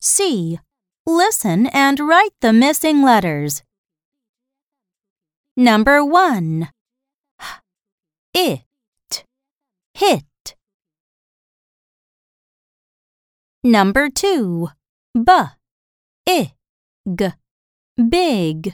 C. Listen and write the missing letters. Number 1. It. Hit. Number 2. B. I. G. Big.